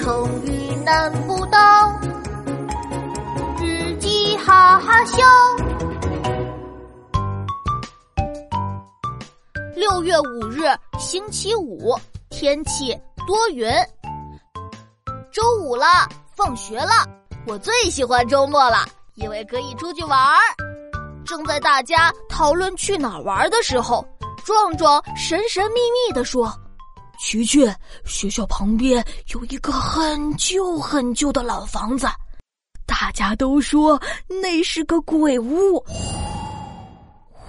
成语难不倒，日记哈哈笑。六月五日，星期五，天气多云。周五了，放学了，我最喜欢周末了，因为可以出去玩儿。正在大家讨论去哪儿玩的时候，壮壮神神秘秘地说：“琪琪，学校旁边有一个很旧很旧的老房子，大家都说那是个鬼屋。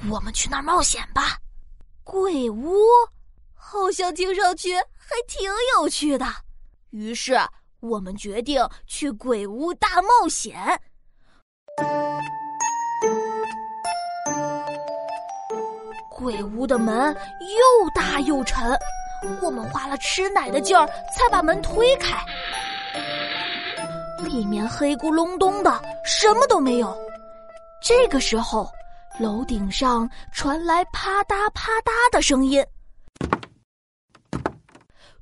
我们去那儿冒险吧。”鬼屋，好像听上去还挺有趣的。于是我们决定去鬼屋大冒险。鬼屋的门又大又沉，我们花了吃奶的劲儿才把门推开。里面黑咕隆咚的，什么都没有。这个时候，楼顶上传来啪嗒啪嗒的声音。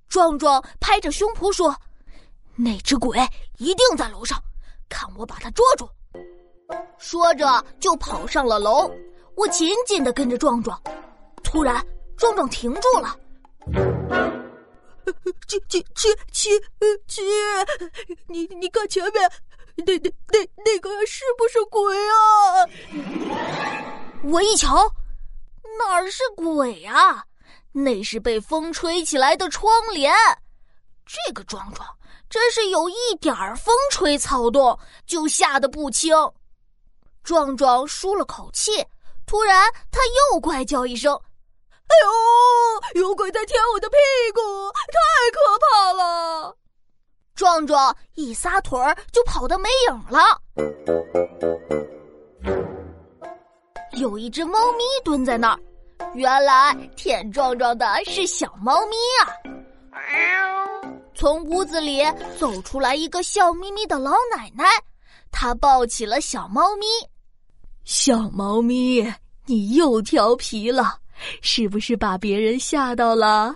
壮壮拍着胸脯说：“那只鬼一定在楼上，看我把它捉住！”说着就跑上了楼。我紧紧的跟着壮壮，突然壮壮停住了。七七七七七，你你看前面，那那那那个是不是鬼啊？我一瞧，哪儿是鬼啊？那是被风吹起来的窗帘。这个壮壮真是有一点儿风吹草动就吓得不轻。壮壮舒了口气。突然，他又怪叫一声：“哎呦，有鬼在舔我的屁股，太可怕了！”壮壮一撒腿儿就跑得没影了。有一只猫咪蹲在那儿，原来舔壮壮的是小猫咪啊！从屋子里走出来一个笑眯眯的老奶奶，她抱起了小猫咪。小猫咪，你又调皮了，是不是把别人吓到了？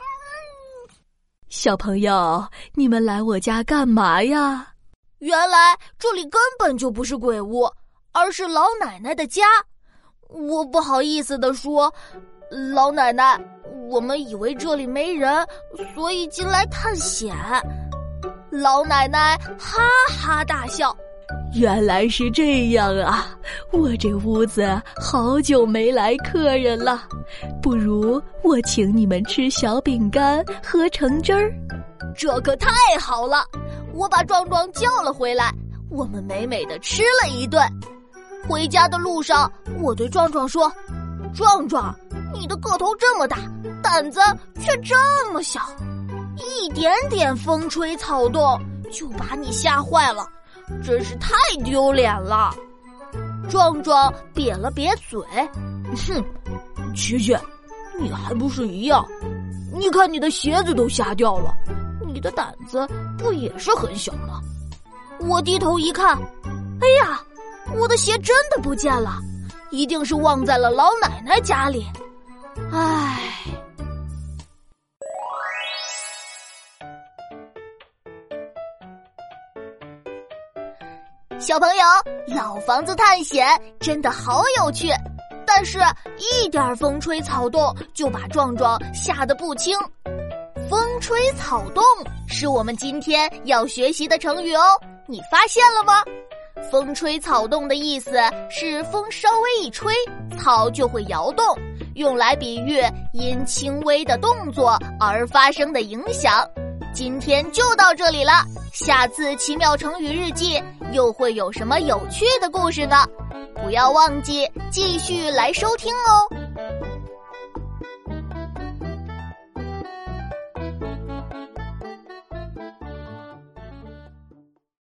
小朋友，你们来我家干嘛呀？原来这里根本就不是鬼屋，而是老奶奶的家。我不好意思的说，老奶奶，我们以为这里没人，所以进来探险。老奶奶哈哈大笑。原来是这样啊！我这屋子好久没来客人了，不如我请你们吃小饼干、喝橙汁儿，这可太好了！我把壮壮叫了回来，我们美美的吃了一顿。回家的路上，我对壮壮说：“壮壮，你的个头这么大，胆子却这么小，一点点风吹草动就把你吓坏了。”真是太丢脸了！壮壮瘪了瘪嘴，哼，琪琪，你还不是一样？你看你的鞋子都瞎掉了，你的胆子不也是很小吗？我低头一看，哎呀，我的鞋真的不见了，一定是忘在了老奶奶家里。唉。小朋友，老房子探险真的好有趣，但是一点风吹草动就把壮壮吓得不轻。风吹草动是我们今天要学习的成语哦，你发现了吗？风吹草动的意思是风稍微一吹，草就会摇动，用来比喻因轻微的动作而发生的影响。今天就到这里了，下次奇妙成语日记又会有什么有趣的故事呢？不要忘记继续来收听哦。